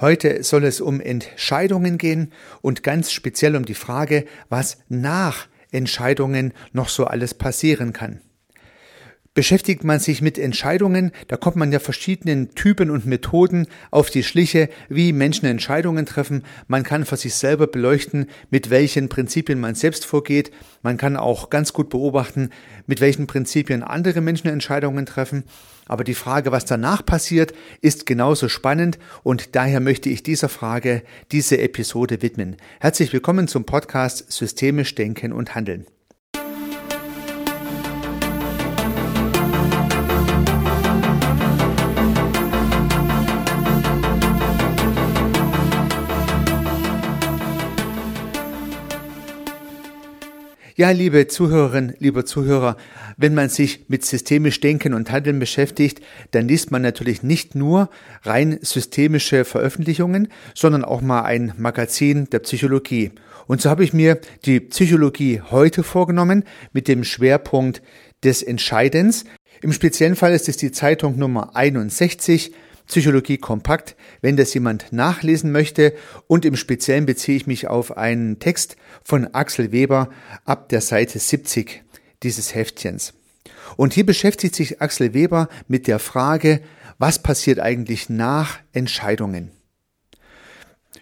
Heute soll es um Entscheidungen gehen und ganz speziell um die Frage, was nach Entscheidungen noch so alles passieren kann. Beschäftigt man sich mit Entscheidungen, da kommt man ja verschiedenen Typen und Methoden auf die Schliche, wie Menschen Entscheidungen treffen. Man kann für sich selber beleuchten, mit welchen Prinzipien man selbst vorgeht. Man kann auch ganz gut beobachten, mit welchen Prinzipien andere Menschen Entscheidungen treffen. Aber die Frage, was danach passiert, ist genauso spannend und daher möchte ich dieser Frage diese Episode widmen. Herzlich willkommen zum Podcast Systemisch Denken und Handeln. Ja, liebe Zuhörerinnen, lieber Zuhörer, wenn man sich mit systemisch Denken und Handeln beschäftigt, dann liest man natürlich nicht nur rein systemische Veröffentlichungen, sondern auch mal ein Magazin der Psychologie. Und so habe ich mir die Psychologie heute vorgenommen mit dem Schwerpunkt des Entscheidens. Im speziellen Fall ist es die Zeitung Nummer 61 Psychologie kompakt, wenn das jemand nachlesen möchte. Und im Speziellen beziehe ich mich auf einen Text von Axel Weber ab der Seite 70 dieses Heftchens. Und hier beschäftigt sich Axel Weber mit der Frage, was passiert eigentlich nach Entscheidungen?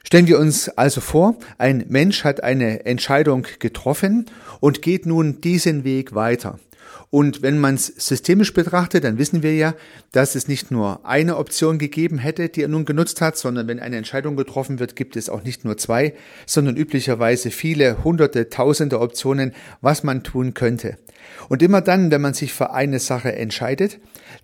Stellen wir uns also vor, ein Mensch hat eine Entscheidung getroffen und geht nun diesen Weg weiter. Und wenn man es systemisch betrachtet, dann wissen wir ja, dass es nicht nur eine Option gegeben hätte, die er nun genutzt hat, sondern wenn eine Entscheidung getroffen wird, gibt es auch nicht nur zwei, sondern üblicherweise viele hunderte, tausende Optionen, was man tun könnte. Und immer dann, wenn man sich für eine Sache entscheidet,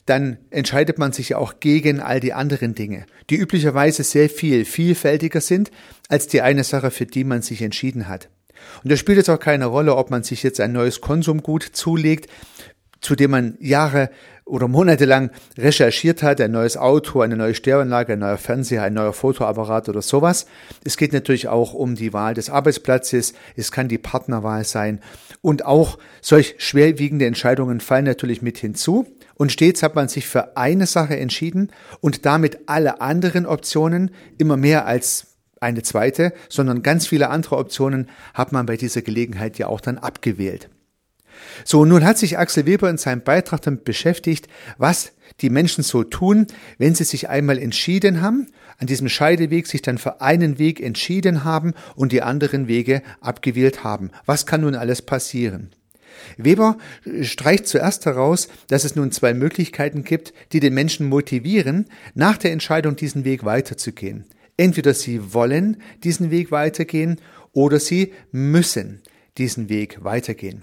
dann entscheidet man sich auch gegen all die anderen Dinge, die üblicherweise sehr viel vielfältiger sind als die eine Sache, für die man sich entschieden hat. Und da spielt es auch keine Rolle, ob man sich jetzt ein neues Konsumgut zulegt, zu dem man Jahre oder Monate lang recherchiert hat, ein neues Auto, eine neue Stereoanlage, ein neuer Fernseher, ein neuer Fotoapparat oder sowas. Es geht natürlich auch um die Wahl des Arbeitsplatzes, es kann die Partnerwahl sein und auch solch schwerwiegende Entscheidungen fallen natürlich mit hinzu. Und stets hat man sich für eine Sache entschieden und damit alle anderen Optionen immer mehr als eine zweite, sondern ganz viele andere Optionen hat man bei dieser Gelegenheit ja auch dann abgewählt. So, nun hat sich Axel Weber in seinem Beitrag damit beschäftigt, was die Menschen so tun, wenn sie sich einmal entschieden haben, an diesem Scheideweg sich dann für einen Weg entschieden haben und die anderen Wege abgewählt haben. Was kann nun alles passieren? Weber streicht zuerst heraus, dass es nun zwei Möglichkeiten gibt, die den Menschen motivieren, nach der Entscheidung diesen Weg weiterzugehen. Entweder sie wollen diesen Weg weitergehen oder sie müssen diesen Weg weitergehen.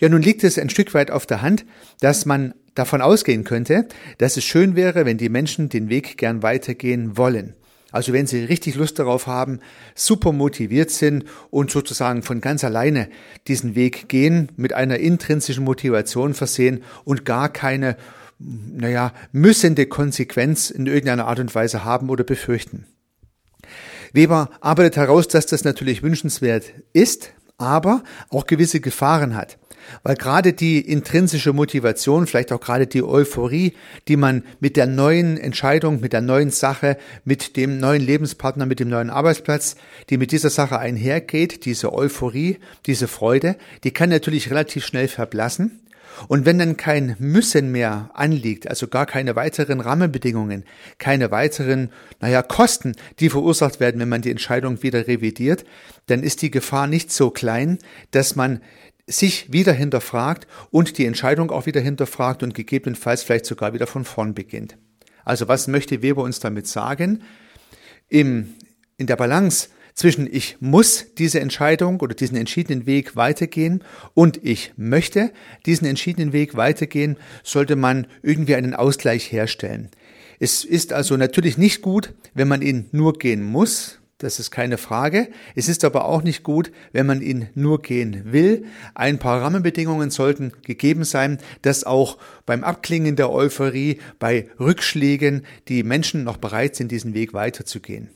Ja, nun liegt es ein Stück weit auf der Hand, dass man davon ausgehen könnte, dass es schön wäre, wenn die Menschen den Weg gern weitergehen wollen. Also wenn sie richtig Lust darauf haben, super motiviert sind und sozusagen von ganz alleine diesen Weg gehen, mit einer intrinsischen Motivation versehen und gar keine, naja, müssende Konsequenz in irgendeiner Art und Weise haben oder befürchten. Weber arbeitet heraus, dass das natürlich wünschenswert ist, aber auch gewisse Gefahren hat. Weil gerade die intrinsische Motivation, vielleicht auch gerade die Euphorie, die man mit der neuen Entscheidung, mit der neuen Sache, mit dem neuen Lebenspartner, mit dem neuen Arbeitsplatz, die mit dieser Sache einhergeht, diese Euphorie, diese Freude, die kann natürlich relativ schnell verblassen. Und wenn dann kein Müssen mehr anliegt, also gar keine weiteren Rahmenbedingungen, keine weiteren, naja, Kosten, die verursacht werden, wenn man die Entscheidung wieder revidiert, dann ist die Gefahr nicht so klein, dass man sich wieder hinterfragt und die Entscheidung auch wieder hinterfragt und gegebenenfalls vielleicht sogar wieder von vorn beginnt. Also was möchte Weber uns damit sagen? Im, in der Balance zwischen ich muss diese Entscheidung oder diesen entschiedenen Weg weitergehen und ich möchte diesen entschiedenen Weg weitergehen, sollte man irgendwie einen Ausgleich herstellen. Es ist also natürlich nicht gut, wenn man ihn nur gehen muss, das ist keine Frage. Es ist aber auch nicht gut, wenn man ihn nur gehen will. Ein paar Rahmenbedingungen sollten gegeben sein, dass auch beim Abklingen der Euphorie, bei Rückschlägen die Menschen noch bereit sind, diesen Weg weiterzugehen.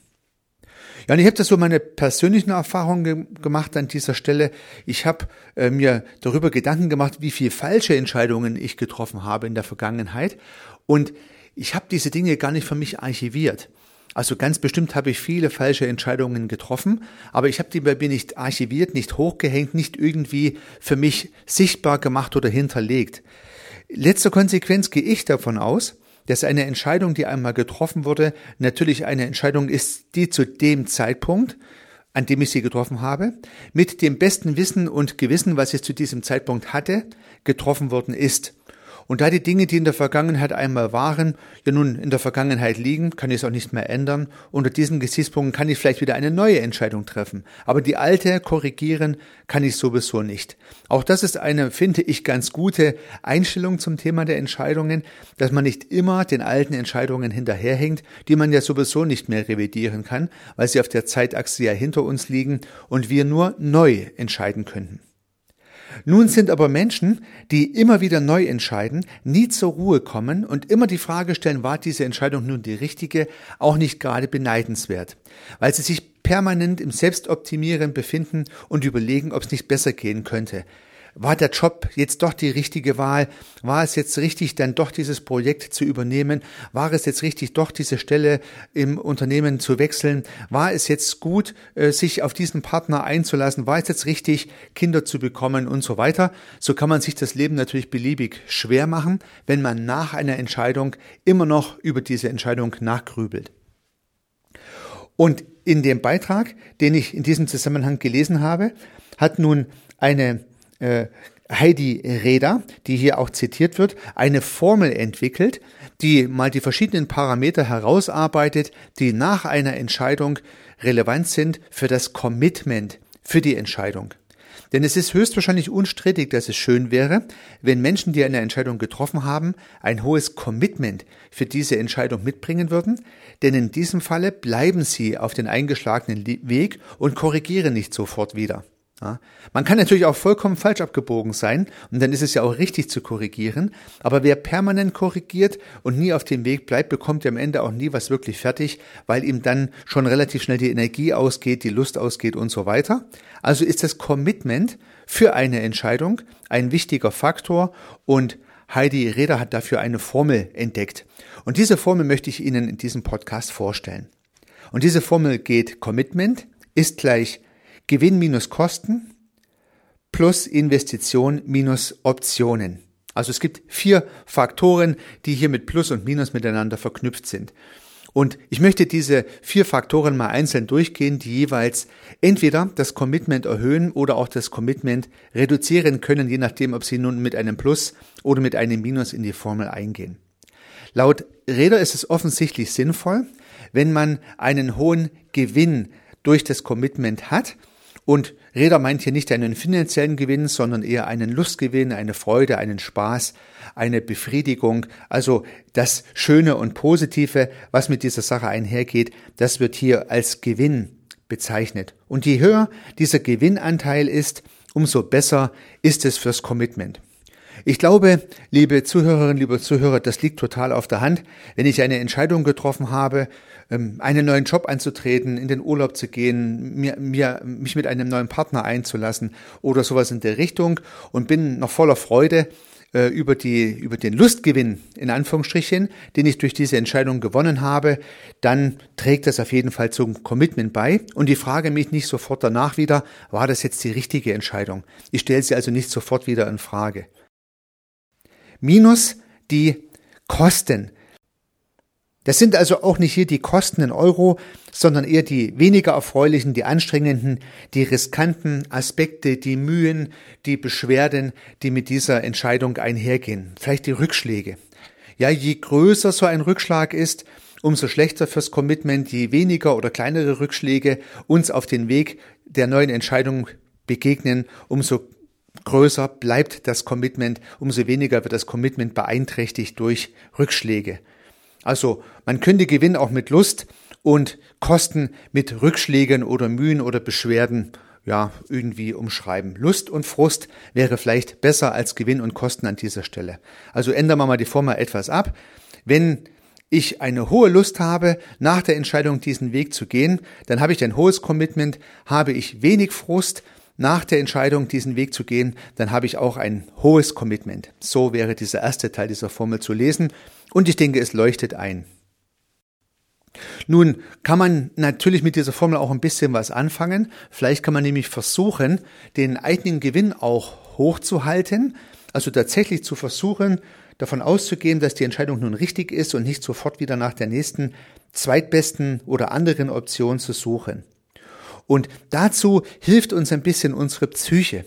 Ja, und ich habe das so meine persönlichen Erfahrungen ge gemacht an dieser Stelle. Ich habe äh, mir darüber Gedanken gemacht, wie viel falsche Entscheidungen ich getroffen habe in der Vergangenheit. Und ich habe diese Dinge gar nicht für mich archiviert. Also ganz bestimmt habe ich viele falsche Entscheidungen getroffen, aber ich habe die bei mir nicht archiviert, nicht hochgehängt, nicht irgendwie für mich sichtbar gemacht oder hinterlegt. Letzte Konsequenz gehe ich davon aus, dass eine Entscheidung, die einmal getroffen wurde, natürlich eine Entscheidung ist, die zu dem Zeitpunkt, an dem ich sie getroffen habe, mit dem besten Wissen und Gewissen, was ich zu diesem Zeitpunkt hatte, getroffen worden ist. Und da die Dinge, die in der Vergangenheit einmal waren, ja nun in der Vergangenheit liegen, kann ich es auch nicht mehr ändern. Unter diesen Gesichtspunkten kann ich vielleicht wieder eine neue Entscheidung treffen. Aber die alte korrigieren kann ich sowieso nicht. Auch das ist eine, finde ich, ganz gute Einstellung zum Thema der Entscheidungen, dass man nicht immer den alten Entscheidungen hinterherhängt, die man ja sowieso nicht mehr revidieren kann, weil sie auf der Zeitachse ja hinter uns liegen und wir nur neu entscheiden könnten. Nun sind aber Menschen, die immer wieder neu entscheiden, nie zur Ruhe kommen und immer die Frage stellen, war diese Entscheidung nun die richtige, auch nicht gerade beneidenswert, weil sie sich permanent im Selbstoptimieren befinden und überlegen, ob es nicht besser gehen könnte. War der Job jetzt doch die richtige Wahl? War es jetzt richtig, dann doch dieses Projekt zu übernehmen? War es jetzt richtig, doch diese Stelle im Unternehmen zu wechseln? War es jetzt gut, äh, sich auf diesen Partner einzulassen? War es jetzt richtig, Kinder zu bekommen und so weiter? So kann man sich das Leben natürlich beliebig schwer machen, wenn man nach einer Entscheidung immer noch über diese Entscheidung nachgrübelt. Und in dem Beitrag, den ich in diesem Zusammenhang gelesen habe, hat nun eine äh, Heidi Reda, die hier auch zitiert wird, eine Formel entwickelt, die mal die verschiedenen Parameter herausarbeitet, die nach einer Entscheidung relevant sind für das Commitment, für die Entscheidung. Denn es ist höchstwahrscheinlich unstrittig, dass es schön wäre, wenn Menschen, die eine Entscheidung getroffen haben, ein hohes Commitment für diese Entscheidung mitbringen würden, denn in diesem Falle bleiben sie auf den eingeschlagenen Weg und korrigieren nicht sofort wieder. Ja, man kann natürlich auch vollkommen falsch abgebogen sein und dann ist es ja auch richtig zu korrigieren, aber wer permanent korrigiert und nie auf dem Weg bleibt, bekommt ja am Ende auch nie was wirklich fertig, weil ihm dann schon relativ schnell die Energie ausgeht, die Lust ausgeht und so weiter. Also ist das Commitment für eine Entscheidung ein wichtiger Faktor und Heidi Reder hat dafür eine Formel entdeckt. Und diese Formel möchte ich Ihnen in diesem Podcast vorstellen. Und diese Formel geht Commitment ist gleich Gewinn minus Kosten plus Investition minus Optionen. Also es gibt vier Faktoren, die hier mit Plus und Minus miteinander verknüpft sind. Und ich möchte diese vier Faktoren mal einzeln durchgehen, die jeweils entweder das Commitment erhöhen oder auch das Commitment reduzieren können, je nachdem, ob sie nun mit einem Plus oder mit einem Minus in die Formel eingehen. Laut Räder ist es offensichtlich sinnvoll, wenn man einen hohen Gewinn durch das Commitment hat, und Reda meint hier nicht einen finanziellen Gewinn, sondern eher einen Lustgewinn, eine Freude, einen Spaß, eine Befriedigung. Also das Schöne und Positive, was mit dieser Sache einhergeht, das wird hier als Gewinn bezeichnet. Und je höher dieser Gewinnanteil ist, umso besser ist es fürs Commitment. Ich glaube, liebe Zuhörerinnen, liebe Zuhörer, das liegt total auf der Hand. Wenn ich eine Entscheidung getroffen habe, ähm, einen neuen Job anzutreten, in den Urlaub zu gehen, mir, mir, mich mit einem neuen Partner einzulassen oder sowas in der Richtung und bin noch voller Freude äh, über, die, über den Lustgewinn, in Anführungsstrichen, den ich durch diese Entscheidung gewonnen habe, dann trägt das auf jeden Fall zum Commitment bei. Und ich frage mich nicht sofort danach wieder, war das jetzt die richtige Entscheidung? Ich stelle sie also nicht sofort wieder in Frage minus die Kosten. Das sind also auch nicht hier die Kosten in Euro, sondern eher die weniger erfreulichen, die anstrengenden, die riskanten Aspekte, die Mühen, die Beschwerden, die mit dieser Entscheidung einhergehen. Vielleicht die Rückschläge. Ja, je größer so ein Rückschlag ist, umso schlechter fürs Commitment, je weniger oder kleinere Rückschläge uns auf den Weg der neuen Entscheidung begegnen, umso größer bleibt das Commitment, umso weniger wird das Commitment beeinträchtigt durch Rückschläge. Also man könnte Gewinn auch mit Lust und Kosten mit Rückschlägen oder Mühen oder Beschwerden ja irgendwie umschreiben. Lust und Frust wäre vielleicht besser als Gewinn und Kosten an dieser Stelle. Also ändern wir mal die Formel etwas ab. Wenn ich eine hohe Lust habe, nach der Entscheidung diesen Weg zu gehen, dann habe ich ein hohes Commitment, habe ich wenig Frust, nach der Entscheidung, diesen Weg zu gehen, dann habe ich auch ein hohes Commitment. So wäre dieser erste Teil dieser Formel zu lesen und ich denke, es leuchtet ein. Nun kann man natürlich mit dieser Formel auch ein bisschen was anfangen. Vielleicht kann man nämlich versuchen, den eigenen Gewinn auch hochzuhalten, also tatsächlich zu versuchen, davon auszugehen, dass die Entscheidung nun richtig ist und nicht sofort wieder nach der nächsten zweitbesten oder anderen Option zu suchen. Und dazu hilft uns ein bisschen unsere Psyche.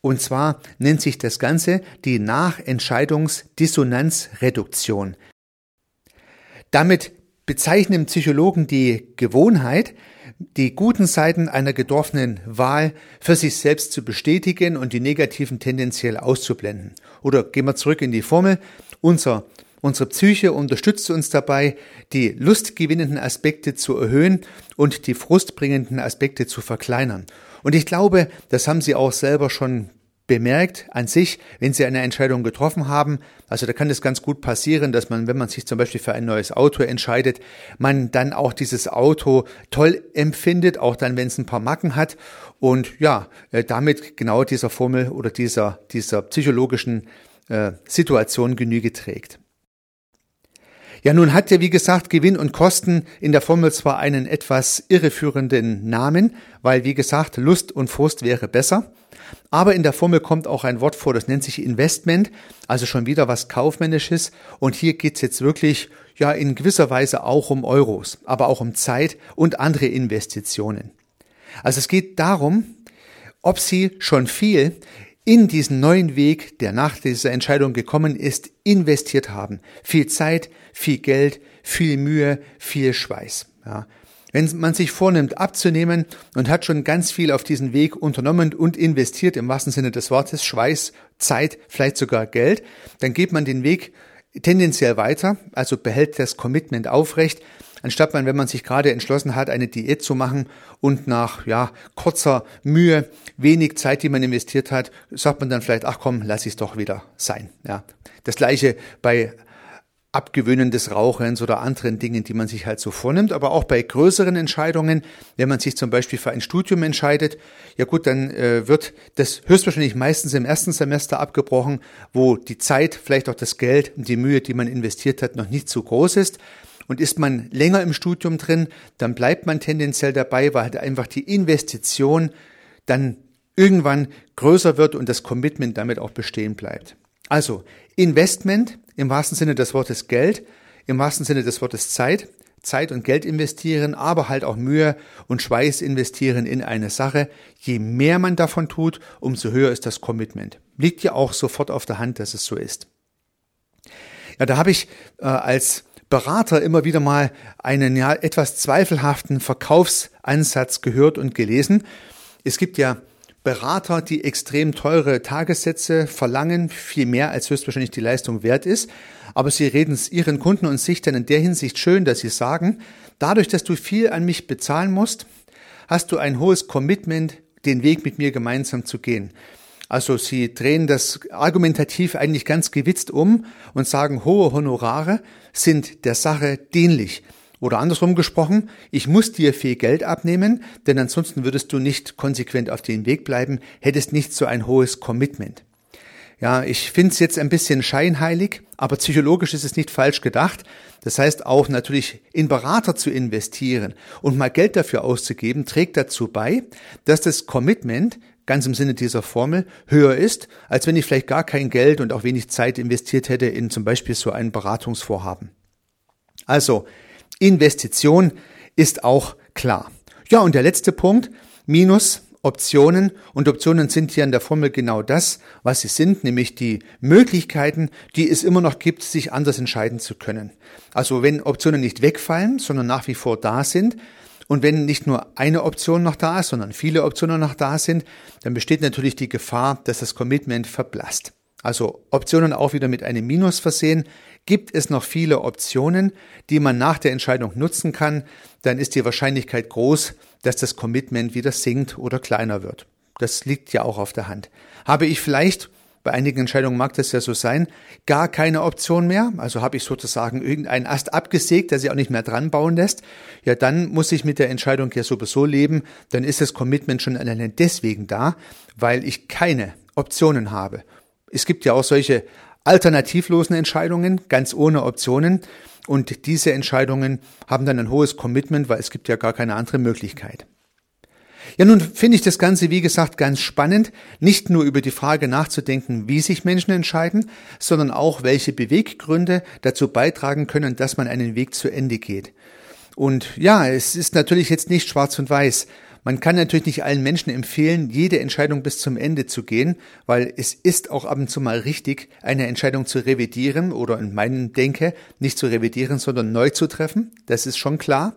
Und zwar nennt sich das Ganze die Nachentscheidungsdissonanzreduktion. Damit bezeichnen Psychologen die Gewohnheit, die guten Seiten einer getroffenen Wahl für sich selbst zu bestätigen und die negativen tendenziell auszublenden. Oder gehen wir zurück in die Formel. Unser, unsere Psyche unterstützt uns dabei, die lustgewinnenden Aspekte zu erhöhen und die frustbringenden Aspekte zu verkleinern. Und ich glaube, das haben Sie auch selber schon bemerkt an sich, wenn Sie eine Entscheidung getroffen haben. Also da kann es ganz gut passieren, dass man, wenn man sich zum Beispiel für ein neues Auto entscheidet, man dann auch dieses Auto toll empfindet, auch dann, wenn es ein paar Macken hat und ja, äh, damit genau dieser Formel oder dieser, dieser psychologischen äh, Situation Genüge trägt. Ja, nun hat ja, wie gesagt, Gewinn und Kosten in der Formel zwar einen etwas irreführenden Namen, weil, wie gesagt, Lust und Frust wäre besser. Aber in der Formel kommt auch ein Wort vor, das nennt sich Investment, also schon wieder was Kaufmännisches. Und hier geht's jetzt wirklich, ja, in gewisser Weise auch um Euros, aber auch um Zeit und andere Investitionen. Also es geht darum, ob Sie schon viel in diesen neuen Weg, der nach dieser Entscheidung gekommen ist, investiert haben. Viel Zeit, viel Geld, viel Mühe, viel Schweiß. Ja. Wenn man sich vornimmt, abzunehmen und hat schon ganz viel auf diesen Weg unternommen und investiert, im wahrsten Sinne des Wortes, Schweiß, Zeit, vielleicht sogar Geld, dann geht man den Weg tendenziell weiter, also behält das Commitment aufrecht, anstatt man, wenn man sich gerade entschlossen hat, eine Diät zu machen und nach ja, kurzer Mühe, wenig Zeit, die man investiert hat, sagt man dann vielleicht, ach komm, lass es doch wieder sein. Ja. Das gleiche bei Abgewöhnen des Rauchens oder anderen Dingen, die man sich halt so vornimmt, aber auch bei größeren Entscheidungen, wenn man sich zum Beispiel für ein Studium entscheidet, ja gut, dann äh, wird das höchstwahrscheinlich meistens im ersten Semester abgebrochen, wo die Zeit, vielleicht auch das Geld und die Mühe, die man investiert hat, noch nicht so groß ist. Und ist man länger im Studium drin, dann bleibt man tendenziell dabei, weil halt einfach die Investition dann irgendwann größer wird und das Commitment damit auch bestehen bleibt. Also Investment im wahrsten Sinne des Wortes Geld, im wahrsten Sinne des Wortes Zeit, Zeit und Geld investieren, aber halt auch Mühe und Schweiß investieren in eine Sache. Je mehr man davon tut, umso höher ist das Commitment. Liegt ja auch sofort auf der Hand, dass es so ist. Ja, da habe ich äh, als Berater immer wieder mal einen ja etwas zweifelhaften Verkaufsansatz gehört und gelesen. Es gibt ja Berater, die extrem teure Tagessätze verlangen, viel mehr als höchstwahrscheinlich die Leistung wert ist. Aber sie reden es ihren Kunden und sich dann in der Hinsicht schön, dass sie sagen, dadurch, dass du viel an mich bezahlen musst, hast du ein hohes Commitment, den Weg mit mir gemeinsam zu gehen. Also sie drehen das argumentativ eigentlich ganz gewitzt um und sagen, hohe Honorare sind der Sache dienlich. Oder andersrum gesprochen, ich muss dir viel Geld abnehmen, denn ansonsten würdest du nicht konsequent auf dem Weg bleiben, hättest nicht so ein hohes Commitment. Ja, ich finde es jetzt ein bisschen scheinheilig, aber psychologisch ist es nicht falsch gedacht. Das heißt auch natürlich in Berater zu investieren und mal Geld dafür auszugeben, trägt dazu bei, dass das Commitment ganz im Sinne dieser Formel höher ist, als wenn ich vielleicht gar kein Geld und auch wenig Zeit investiert hätte in zum Beispiel so ein Beratungsvorhaben. Also Investition ist auch klar. Ja, und der letzte Punkt, minus Optionen. Und Optionen sind hier in der Formel genau das, was sie sind, nämlich die Möglichkeiten, die es immer noch gibt, sich anders entscheiden zu können. Also wenn Optionen nicht wegfallen, sondern nach wie vor da sind, und wenn nicht nur eine Option noch da ist, sondern viele Optionen noch da sind, dann besteht natürlich die Gefahr, dass das Commitment verblasst. Also Optionen auch wieder mit einem Minus versehen. Gibt es noch viele Optionen, die man nach der Entscheidung nutzen kann, dann ist die Wahrscheinlichkeit groß, dass das Commitment wieder sinkt oder kleiner wird. Das liegt ja auch auf der Hand. Habe ich vielleicht, bei einigen Entscheidungen mag das ja so sein, gar keine Option mehr, also habe ich sozusagen irgendeinen Ast abgesägt, der sich auch nicht mehr dran bauen lässt, ja dann muss ich mit der Entscheidung ja sowieso leben, dann ist das Commitment schon alleine deswegen da, weil ich keine Optionen habe. Es gibt ja auch solche alternativlosen Entscheidungen, ganz ohne Optionen. und diese Entscheidungen haben dann ein hohes Commitment, weil es gibt ja gar keine andere Möglichkeit. Ja, nun finde ich das Ganze, wie gesagt, ganz spannend, nicht nur über die Frage nachzudenken, wie sich Menschen entscheiden, sondern auch, welche Beweggründe dazu beitragen können, dass man einen Weg zu Ende geht. Und ja, es ist natürlich jetzt nicht schwarz und weiß. Man kann natürlich nicht allen Menschen empfehlen, jede Entscheidung bis zum Ende zu gehen, weil es ist auch ab und zu mal richtig, eine Entscheidung zu revidieren oder in meinem Denke nicht zu revidieren, sondern neu zu treffen. Das ist schon klar.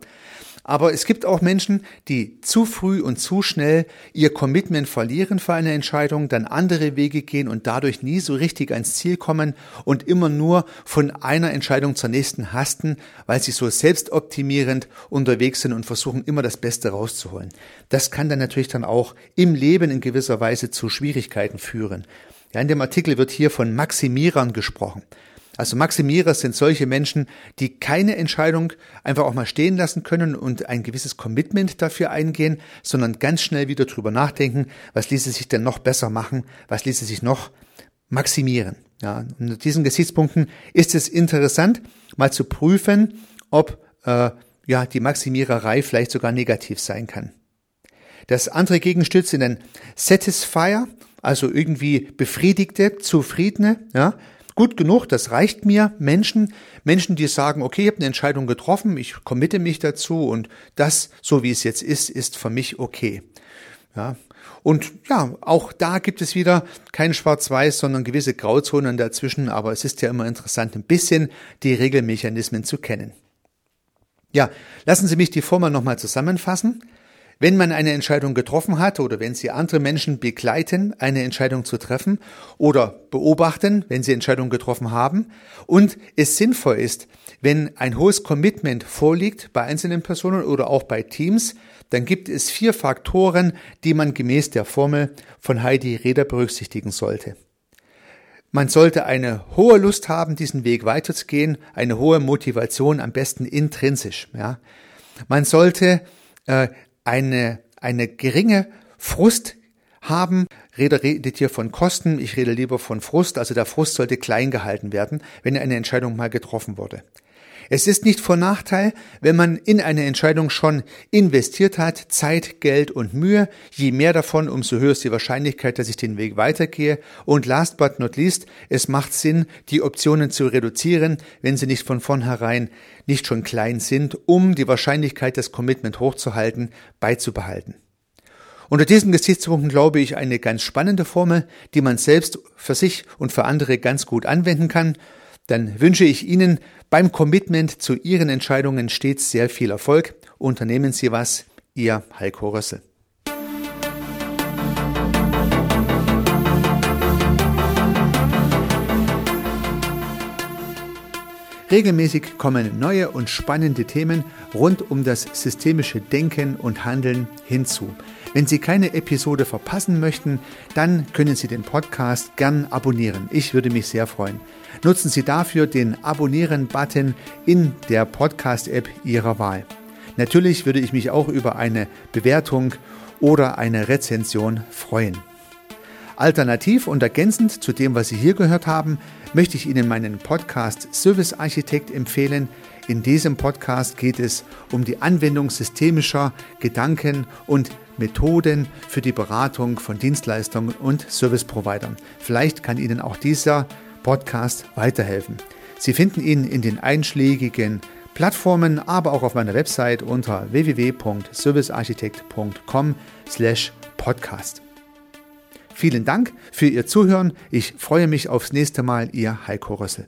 Aber es gibt auch Menschen, die zu früh und zu schnell ihr Commitment verlieren für eine Entscheidung, dann andere Wege gehen und dadurch nie so richtig ans Ziel kommen und immer nur von einer Entscheidung zur nächsten hasten, weil sie so selbstoptimierend unterwegs sind und versuchen immer das Beste rauszuholen. Das kann dann natürlich dann auch im Leben in gewisser Weise zu Schwierigkeiten führen. Ja, in dem Artikel wird hier von Maximierern gesprochen. Also Maximierer sind solche Menschen, die keine Entscheidung einfach auch mal stehen lassen können und ein gewisses Commitment dafür eingehen, sondern ganz schnell wieder drüber nachdenken, was ließe sich denn noch besser machen, was ließe sich noch maximieren. Ja, unter diesen Gesichtspunkten ist es interessant, mal zu prüfen, ob äh, ja die Maximiererei vielleicht sogar negativ sein kann. Das andere Gegenstück sind dann Satisfier, also irgendwie befriedigte, zufriedene, ja, gut genug, das reicht mir. Menschen, Menschen, die sagen, okay, ich habe eine Entscheidung getroffen, ich committe mich dazu und das, so wie es jetzt ist, ist für mich okay. Ja. Und ja, auch da gibt es wieder kein Schwarz-Weiß, sondern gewisse Grauzonen dazwischen, aber es ist ja immer interessant, ein bisschen die Regelmechanismen zu kennen. Ja, lassen Sie mich die Formel nochmal zusammenfassen. Wenn man eine Entscheidung getroffen hat oder wenn Sie andere Menschen begleiten, eine Entscheidung zu treffen oder beobachten, wenn Sie Entscheidungen getroffen haben und es sinnvoll ist, wenn ein hohes Commitment vorliegt bei einzelnen Personen oder auch bei Teams, dann gibt es vier Faktoren, die man gemäß der Formel von Heidi Reder berücksichtigen sollte. Man sollte eine hohe Lust haben, diesen Weg weiterzugehen, eine hohe Motivation, am besten intrinsisch. Ja. Man sollte äh, eine, eine geringe Frust haben. Rede redet hier von Kosten, ich rede lieber von Frust, also der Frust sollte klein gehalten werden, wenn eine Entscheidung mal getroffen wurde. Es ist nicht von Nachteil, wenn man in eine Entscheidung schon investiert hat, Zeit, Geld und Mühe. Je mehr davon, umso höher ist die Wahrscheinlichkeit, dass ich den Weg weitergehe. Und last but not least, es macht Sinn, die Optionen zu reduzieren, wenn sie nicht von vornherein nicht schon klein sind, um die Wahrscheinlichkeit, das Commitment hochzuhalten, beizubehalten. Unter diesen Gesichtspunkten glaube ich eine ganz spannende Formel, die man selbst für sich und für andere ganz gut anwenden kann dann wünsche ich Ihnen beim Commitment zu Ihren Entscheidungen stets sehr viel Erfolg. Unternehmen Sie was, Ihr Heiko Rössel. Regelmäßig kommen neue und spannende Themen rund um das systemische Denken und Handeln hinzu. Wenn Sie keine Episode verpassen möchten, dann können Sie den Podcast gern abonnieren. Ich würde mich sehr freuen. Nutzen Sie dafür den Abonnieren-Button in der Podcast-App Ihrer Wahl. Natürlich würde ich mich auch über eine Bewertung oder eine Rezension freuen. Alternativ und ergänzend zu dem, was Sie hier gehört haben, möchte ich Ihnen meinen Podcast Service Architekt empfehlen. In diesem Podcast geht es um die Anwendung systemischer Gedanken und Methoden für die Beratung von Dienstleistungen und Service-Providern. Vielleicht kann Ihnen auch dieser Podcast weiterhelfen. Sie finden ihn in den einschlägigen Plattformen, aber auch auf meiner Website unter www.servicearchitekt.com/podcast. Vielen Dank für Ihr Zuhören. Ich freue mich aufs nächste Mal, Ihr Heiko Rössel.